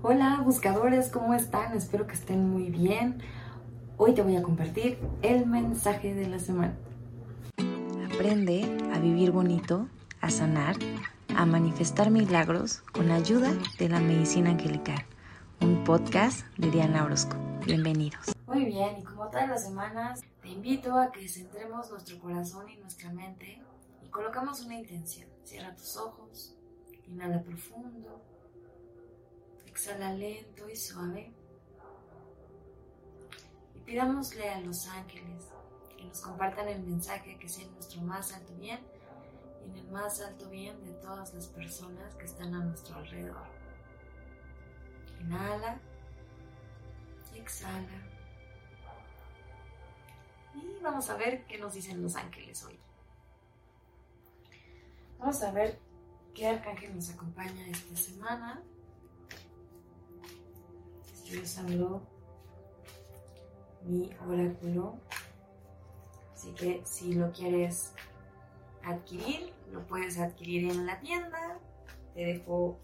Hola buscadores, ¿cómo están? Espero que estén muy bien. Hoy te voy a compartir el mensaje de la semana. Aprende a vivir bonito, a sanar, a manifestar milagros con la ayuda de la medicina angelical. Un podcast de Diana Orozco. Bienvenidos. Muy bien, y como todas las semanas, te invito a que centremos nuestro corazón y nuestra mente y colocamos una intención. Cierra tus ojos, inhala profundo Exhala lento y suave. Y pidámosle a los ángeles que nos compartan el mensaje que sea en nuestro más alto bien y en el más alto bien de todas las personas que están a nuestro alrededor. Inhala exhala. Y vamos a ver qué nos dicen los ángeles hoy. Vamos a ver qué arcángel nos acompaña esta semana estoy mi oráculo. Así que si lo quieres adquirir, lo puedes adquirir en la tienda. Te dejo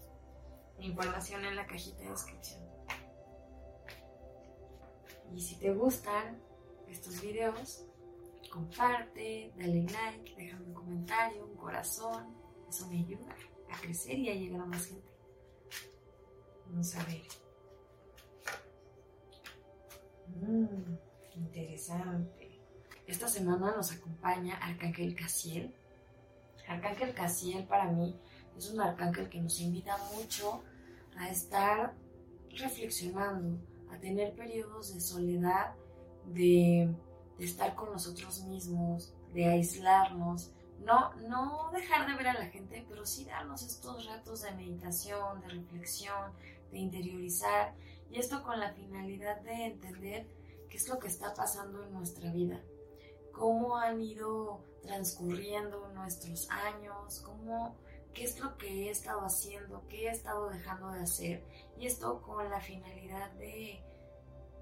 información en la cajita de descripción. Y si te gustan estos videos, comparte, dale like, déjame un comentario, un corazón. Eso me ayuda a crecer y a llegar a más gente. Vamos a ver. Mm, interesante. Esta semana nos acompaña Arcángel Casiel. Arcángel Casiel para mí es un arcángel que nos invita mucho a estar reflexionando, a tener periodos de soledad, de, estar con nosotros mismos, de aislarnos, no, no dejar de ver a la gente, pero sí darnos estos ratos de meditación, de reflexión, de interiorizar y esto con la finalidad de entender qué es lo que está pasando en nuestra vida, cómo han ido transcurriendo nuestros años, cómo, qué es lo que he estado haciendo, qué he estado dejando de hacer. Y esto con la finalidad de,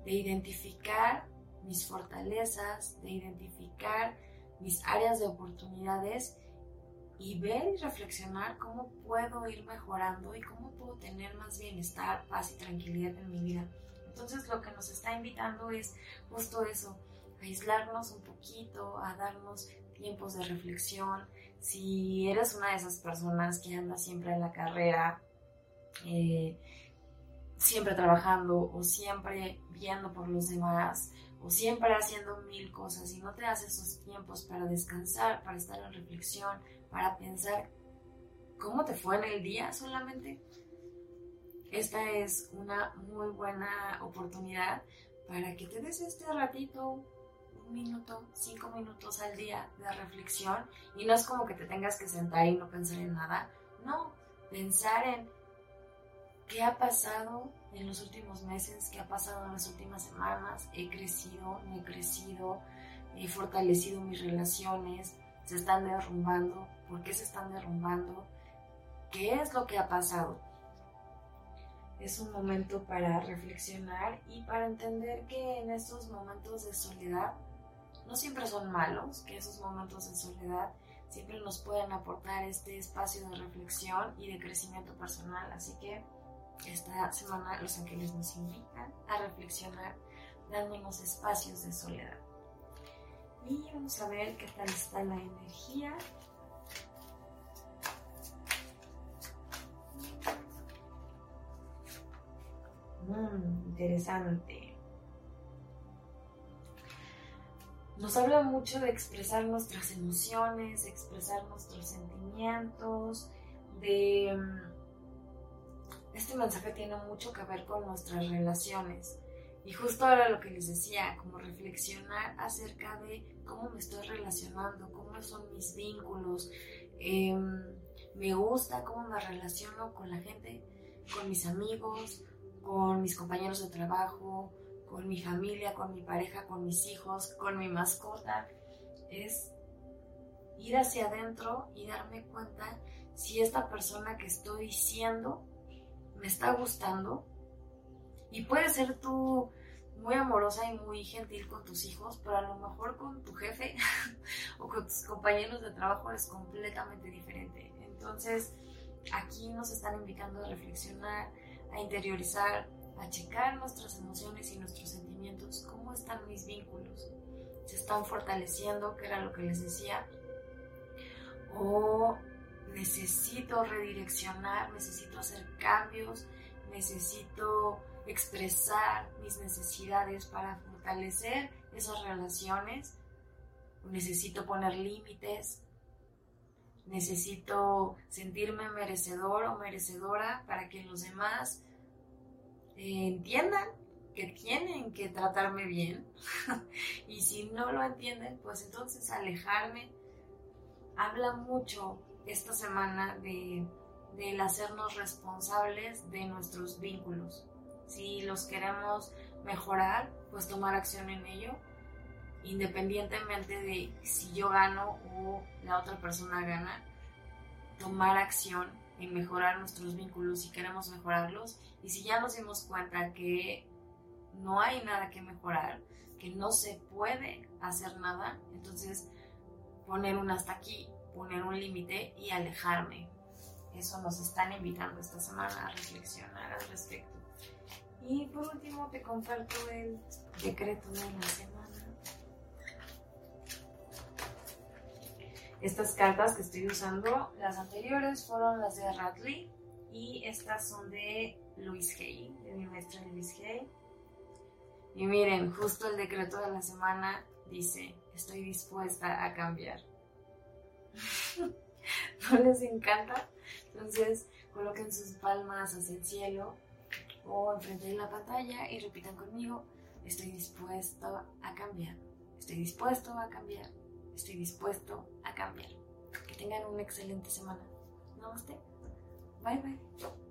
de identificar mis fortalezas, de identificar mis áreas de oportunidades y ver y reflexionar cómo puedo ir mejorando y cómo puedo tener más bienestar, paz y tranquilidad en mi vida. Entonces lo que nos está invitando es justo eso, aislarnos un poquito, a darnos tiempos de reflexión. Si eres una de esas personas que anda siempre en la carrera, eh, siempre trabajando o siempre viendo por los demás o siempre haciendo mil cosas y no te das esos tiempos para descansar, para estar en reflexión, para pensar cómo te fue en el día solamente. Esta es una muy buena oportunidad para que te des este ratito, un minuto, cinco minutos al día de reflexión. Y no es como que te tengas que sentar y no pensar en nada. No, pensar en qué ha pasado en los últimos meses, qué ha pasado en las últimas semanas. He crecido, no he crecido, he fortalecido mis relaciones, se están derrumbando, por qué se están derrumbando, qué es lo que ha pasado. Es un momento para reflexionar y para entender que en estos momentos de soledad no siempre son malos, que esos momentos de soledad siempre nos pueden aportar este espacio de reflexión y de crecimiento personal. Así que esta semana los ángeles nos invitan a reflexionar dándonos espacios de soledad. Y vamos a ver qué tal está la energía. Mm, interesante. Nos habla mucho de expresar nuestras emociones, de expresar nuestros sentimientos, de... Mm, este mensaje tiene mucho que ver con nuestras relaciones. Y justo ahora lo que les decía, como reflexionar acerca de cómo me estoy relacionando, cómo son mis vínculos, em, me gusta cómo me relaciono con la gente, con mis amigos, con mis compañeros de trabajo, con mi familia, con mi pareja, con mis hijos, con mi mascota. Es ir hacia adentro y darme cuenta si esta persona que estoy siendo me está gustando y puede ser tú muy amorosa y muy gentil con tus hijos, pero a lo mejor con tu jefe o con tus compañeros de trabajo es completamente diferente. Entonces, aquí nos están invitando a reflexionar, a interiorizar, a checar nuestras emociones y nuestros sentimientos, cómo están mis vínculos, se están fortaleciendo, que era lo que les decía, o necesito redireccionar, necesito hacer cambios, necesito expresar mis necesidades para fortalecer esas relaciones, necesito poner límites, necesito sentirme merecedor o merecedora para que los demás eh, entiendan que tienen que tratarme bien y si no lo entienden, pues entonces alejarme. Habla mucho esta semana de, del hacernos responsables de nuestros vínculos. Si los queremos mejorar, pues tomar acción en ello, independientemente de si yo gano o la otra persona gana, tomar acción en mejorar nuestros vínculos si queremos mejorarlos y si ya nos dimos cuenta que no hay nada que mejorar, que no se puede hacer nada, entonces poner un hasta aquí, poner un límite y alejarme. Eso nos están invitando esta semana a reflexionar al respecto. Y por último te comparto el decreto de la semana. Estas cartas que estoy usando, las anteriores fueron las de Radley y estas son de Luis Hay, de mi maestro Luis Hay. Y miren, justo el decreto de la semana dice, estoy dispuesta a cambiar. ¿No les encanta? Entonces, coloquen sus palmas hacia el cielo o enfrente de la pantalla y repitan conmigo, estoy dispuesto a cambiar. Estoy dispuesto a cambiar. Estoy dispuesto a cambiar. Que tengan una excelente semana. Namaste. Bye bye.